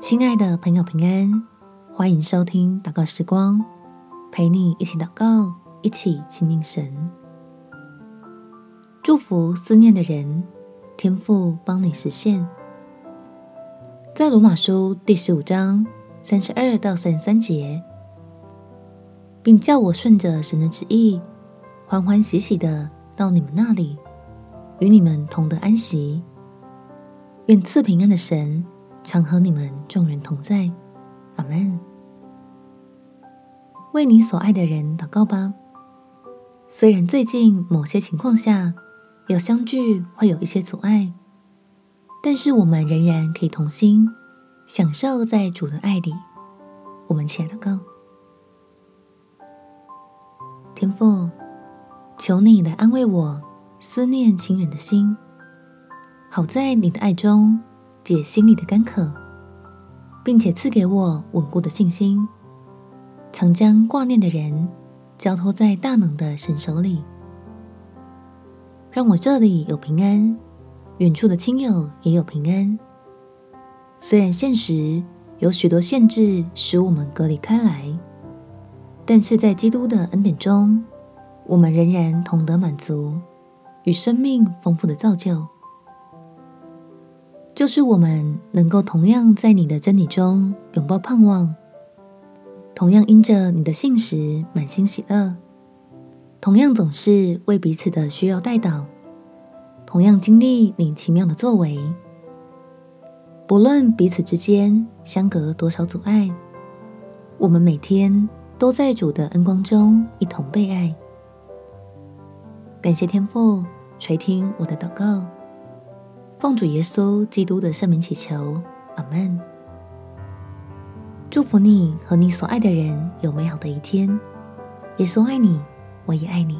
亲爱的朋友，平安，欢迎收听祷告时光，陪你一起祷告，一起亲近神，祝福思念的人，天父帮你实现。在罗马书第十五章三十二到三十三节，并叫我顺着神的旨意，欢欢喜喜的到你们那里，与你们同得安息。愿赐平安的神常和你们众人同在。阿门。为你所爱的人祷告吧。虽然最近某些情况下要相聚会有一些阻碍，但是我们仍然可以同心享受在主的爱里。我们起来祷告。天父，求你来安慰我思念亲人的心。好在你的爱中解心里的干渴，并且赐给我稳固的信心，常将挂念的人交托在大能的神手里，让我这里有平安，远处的亲友也有平安。虽然现实有许多限制使我们隔离开来，但是在基督的恩典中，我们仍然同得满足与生命丰富的造就。就是我们能够同样在你的真理中拥抱盼望，同样因着你的信实满心喜乐，同样总是为彼此的需要代祷，同样经历你奇妙的作为。不论彼此之间相隔多少阻碍，我们每天都在主的恩光中一同被爱。感谢天父垂听我的祷告。奉主耶稣基督的圣名祈求，阿门。祝福你和你所爱的人有美好的一天。耶稣爱你，我也爱你。